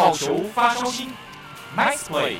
好球发烧心，Nice play。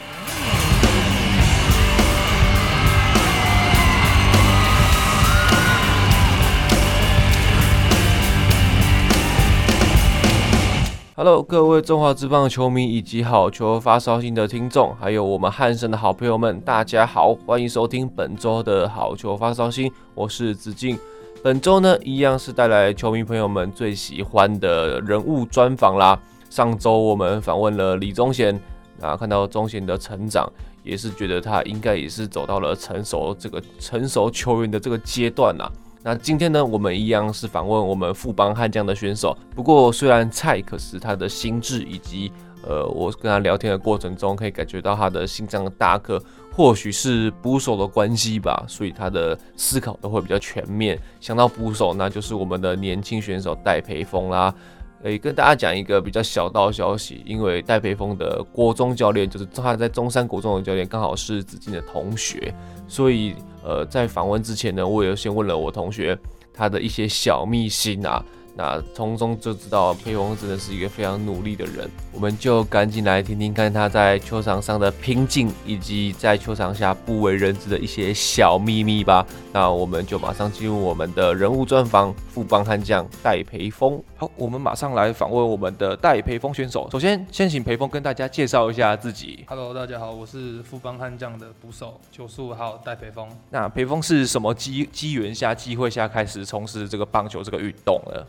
Hello，各位中华职棒球迷以及好球发烧心的听众，还有我们汉声的好朋友们，大家好，欢迎收听本周的好球发烧心，我是子敬。本周呢，一样是带来球迷朋友们最喜欢的人物专访啦。上周我们访问了李宗贤，啊，看到宗贤的成长，也是觉得他应该也是走到了成熟这个成熟球员的这个阶段啦。那今天呢，我们一样是访问我们富邦悍将的选手。不过虽然菜，可是他的心智以及呃，我跟他聊天的过程中，可以感觉到他的心脏大颗，或许是捕手的关系吧，所以他的思考都会比较全面。想到捕手，那就是我们的年轻选手戴培峰啦。诶跟大家讲一个比较小道消息，因为戴培峰的国中教练，就是他在中山国中的教练，刚好是子敬的同学，所以。呃，在访问之前呢，我也先问了我同学他的一些小秘辛啊，那从中就知道裴峰真的是一个非常努力的人，我们就赶紧来听听看他在球场上的拼劲，以及在球场下不为人知的一些小秘密吧。那我们就马上进入我们的人物专访，富邦悍将戴培峰。好，我们马上来访问我们的戴培峰选手。首先，先请培峰跟大家介绍一下自己。Hello，大家好，我是富邦悍将的捕手，九十五号戴培峰。那培峰是什么机机缘下、机会下开始从事这个棒球这个运动呢？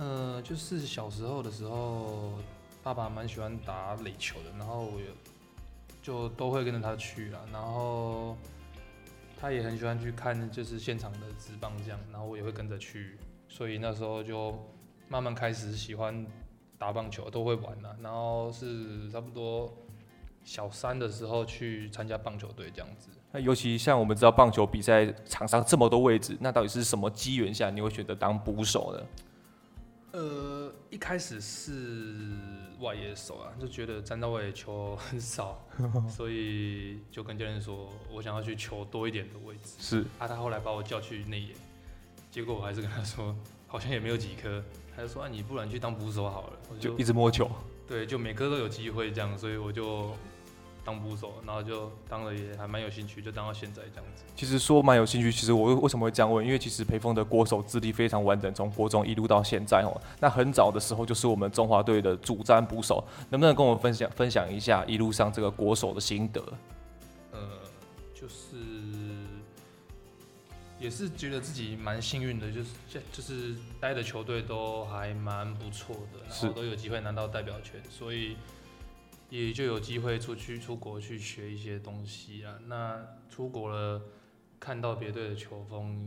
呃，就是小时候的时候，爸爸蛮喜欢打垒球的，然后我就都会跟着他去了，然后他也很喜欢去看就是现场的职棒这样，然后我也会跟着去，所以那时候就。慢慢开始喜欢打棒球，都会玩了。然后是差不多小三的时候去参加棒球队这样子。那尤其像我们知道棒球比赛场上这么多位置，那到底是什么机缘下你会选择当捕手呢？呃，一开始是外野手啊，就觉得站到外野球很少，所以就跟教练说我想要去球多一点的位置。是啊，他后来把我叫去内野，结果我还是跟他说好像也没有几颗。他就说：“啊，你不然去当捕手好了。”我就，就一直摸球，对，就每颗都有机会这样，所以我就当捕手，然后就当了也还蛮有兴趣，就当到现在这样子。其实说蛮有兴趣，其实我为什么会这样问？因为其实裴峰的国手资历非常完整，从国中一路到现在哦。那很早的时候就是我们中华队的主战捕手，能不能跟我们分享分享一下一路上这个国手的心得？呃，就是。也是觉得自己蛮幸运的，就是就是待的球队都还蛮不错的，然后都有机会拿到代表权，所以也就有机会出去出国去学一些东西啊。那出国了，看到别队的球风，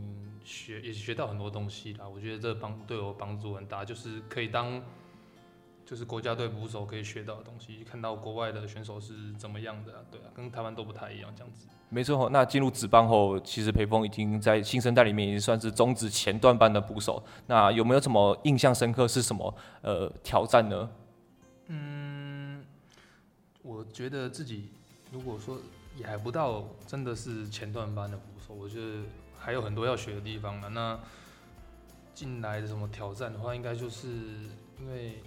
学也学到很多东西啦。我觉得这帮对我帮助很大，就是可以当。就是国家队捕手可以学到的东西，看到国外的选手是怎么样的，对啊，跟台湾都不太一样，这样子。没错，那进入职棒后，其实培峰已经在新生代里面已经算是中职前段班的捕手。那有没有什么印象深刻？是什么呃挑战呢？我觉得自己如果说也还不到真的是前段班的捕手，我觉得还有很多要学的地方了。那进来的什么挑战的话，应该就是因为。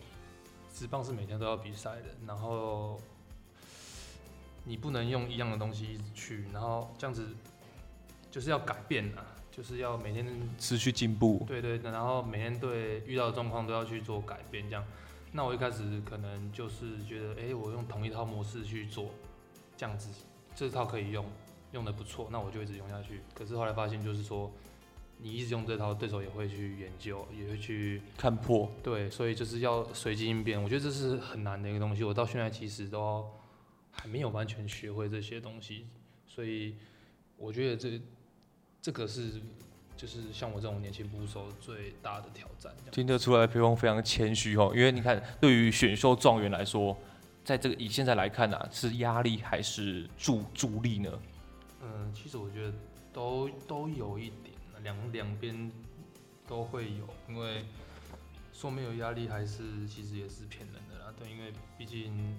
职棒是每天都要比赛的，然后你不能用一样的东西一直去，然后这样子就是要改变啊，就是要每天持续进步。对对，然后每天对遇到的状况都要去做改变，这样。那我一开始可能就是觉得，哎，我用同一套模式去做，这样子这套可以用，用的不错，那我就一直用下去。可是后来发现，就是说。你一直用这套，对手也会去研究，也会去看破。对，所以就是要随机应变。我觉得这是很难的一个东西。我到现在其实都还没有完全学会这些东西，所以我觉得这这个是就是像我这种年轻捕手最大的挑战。听得出来，培峰非常谦虚哦。因为你看，对于选秀状元来说，在这个以现在来看啊，是压力还是助助力呢？嗯，其实我觉得都都有一点。两两边都会有，因为说没有压力，还是其实也是骗人的啦。对，因为毕竟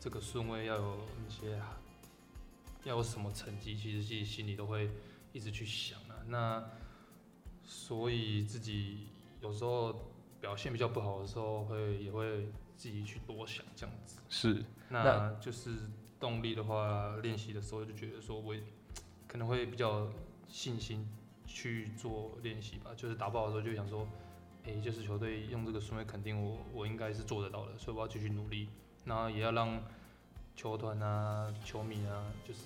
这个顺位要有一些，要有什么成绩，其实自己心里都会一直去想啊。那所以自己有时候表现比较不好的时候，会也会自己去多想这样子。是，那就是动力的话，练习的时候就觉得说，我可能会比较信心去做练习吧。就是打不好的时候，就想说，哎、欸，就是球队用这个顺位肯定我，我应该是做得到的，所以我要继续努力。那也要让球团啊、球迷啊，就是。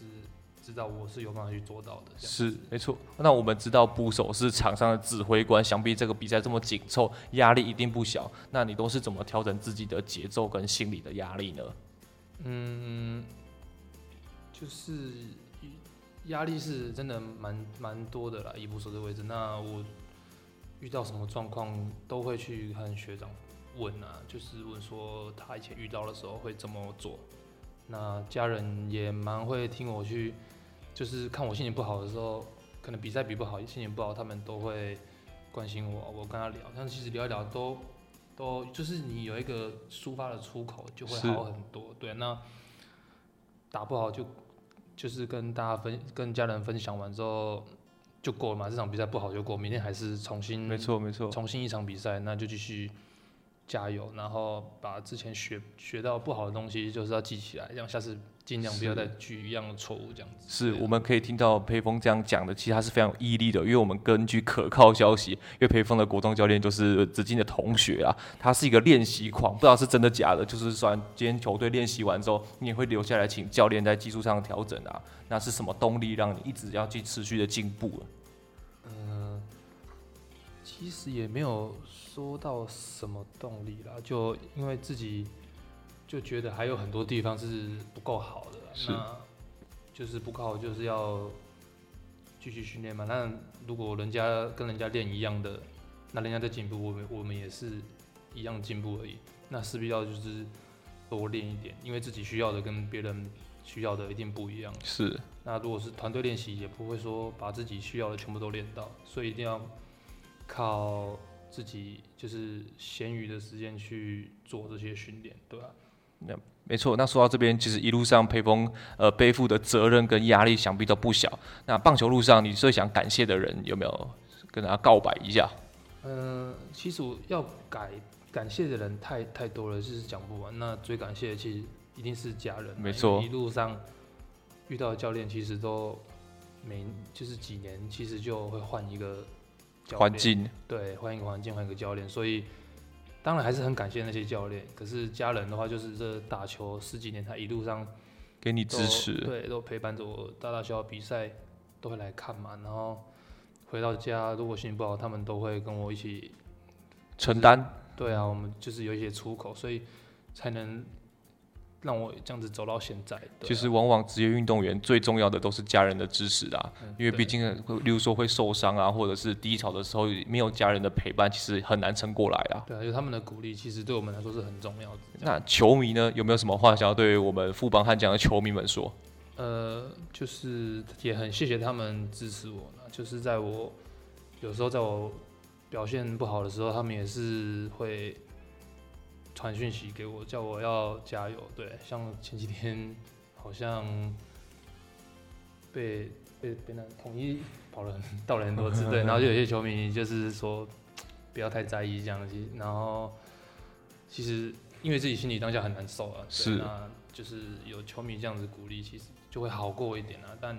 知道我是有办法去做到的，是没错。那我们知道捕手是场上的指挥官，想必这个比赛这么紧凑，压力一定不小。那你都是怎么调整自己的节奏跟心理的压力呢？嗯，就是压力是真的蛮蛮多的啦，以捕手的位置。那我遇到什么状况都会去和学长问啊，就是问说他以前遇到的时候会怎么做。那家人也蛮会听我去。就是看我心情不好的时候，可能比赛比不好，心情不好，他们都会关心我。我跟他聊，但其实聊一聊都都就是你有一个抒发的出口，就会好很多。对，那打不好就就是跟大家分跟家人分享完之后就过了嘛。这场比赛不好就过，明天还是重新，没错没错，重新一场比赛，那就继续加油，然后把之前学学到不好的东西就是要记起来，这样下次。尽量不要再举一样的错误，这样子。是，我们可以听到裴峰这样讲的，其实他是非常有毅力的。因为我们根据可靠消息，因为裴峰的国中教练就是子敬的同学啊，他是一个练习狂，不知道是真的假的。就是说，今天球队练习完之后，你也会留下来请教练在技术上调整啊。那是什么动力让你一直要去持续的进步？其实也没有说到什么动力啦，就因为自己。就觉得还有很多地方是不够好的，那就是不够好，就是要继续训练嘛。那如果人家跟人家练一样的，那人家在进步，我们我们也是一样进步而已。那势必要就是多练一点，因为自己需要的跟别人需要的一定不一样。是。那如果是团队练习，也不会说把自己需要的全部都练到，所以一定要靠自己，就是闲余的时间去做这些训练，对吧？那没错，那说到这边，其实一路上佩峰呃背负的责任跟压力想必都不小。那棒球路上，你最想感谢的人有没有跟大家告白一下？嗯、呃，其实我要改感谢的人太太多了，就是讲不完。那最感谢的其实一定是家人，没错。一路上遇到的教练，其实都每就是几年，其实就会换一个环境，对，换一个环境，换一个教练，所以。当然还是很感谢那些教练，可是家人的话，就是这打球十几年，他一路上给你支持，对，都陪伴着我，大大小小比赛都会来看嘛。然后回到家，如果心情不好，他们都会跟我一起承担。对啊，我们就是有一些出口，所以才能。让我这样子走到现在。啊、其实往往职业运动员最重要的都是家人的支持啊，嗯、因为毕竟，例如说会受伤啊，或者是低潮的时候没有家人的陪伴，其实很难撑过来啊。对啊，就他们的鼓励，其实对我们来说是很重要的。那球迷呢，有没有什么话想要对我们富邦悍将的球迷们说？呃，就是也很谢谢他们支持我呢，就是在我有时候在我表现不好的时候，他们也是会。传讯息给我，叫我要加油。对，像前几天好像被被被那统一跑了到了很多次，对，然后就有些球迷就是说不要太在意这样子，然后其实因为自己心里当下很难受啊，是，那就是有球迷这样子鼓励，其实就会好过一点啊。但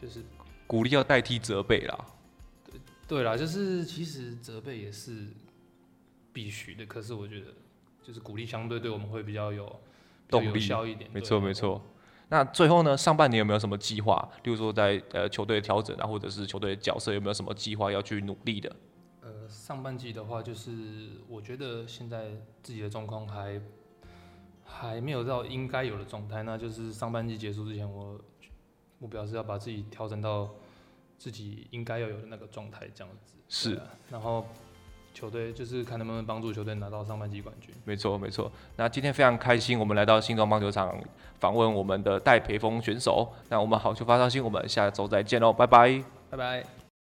就是鼓励要代替责备啦，对对啦，就是其实责备也是必须的，可是我觉得。就是鼓励相对对我们会比较有动力，有效一点。没错没错。那最后呢，上半年有没有什么计划？例如说在呃球队调整啊，或者是球队的角色有没有什么计划要去努力的？呃，上半季的话，就是我觉得现在自己的状况还还没有到应该有的状态。那就是上半季结束之前，我目标是要把自己调整到自己应该要有的那个状态，这样子。是。然后。球队就是看能不能帮助球队拿到上半季冠军。没错，没错。那今天非常开心，我们来到新庄棒球场访问我们的戴培峰选手。那我们好球发烧星，我们下周再见喽，拜拜，拜拜。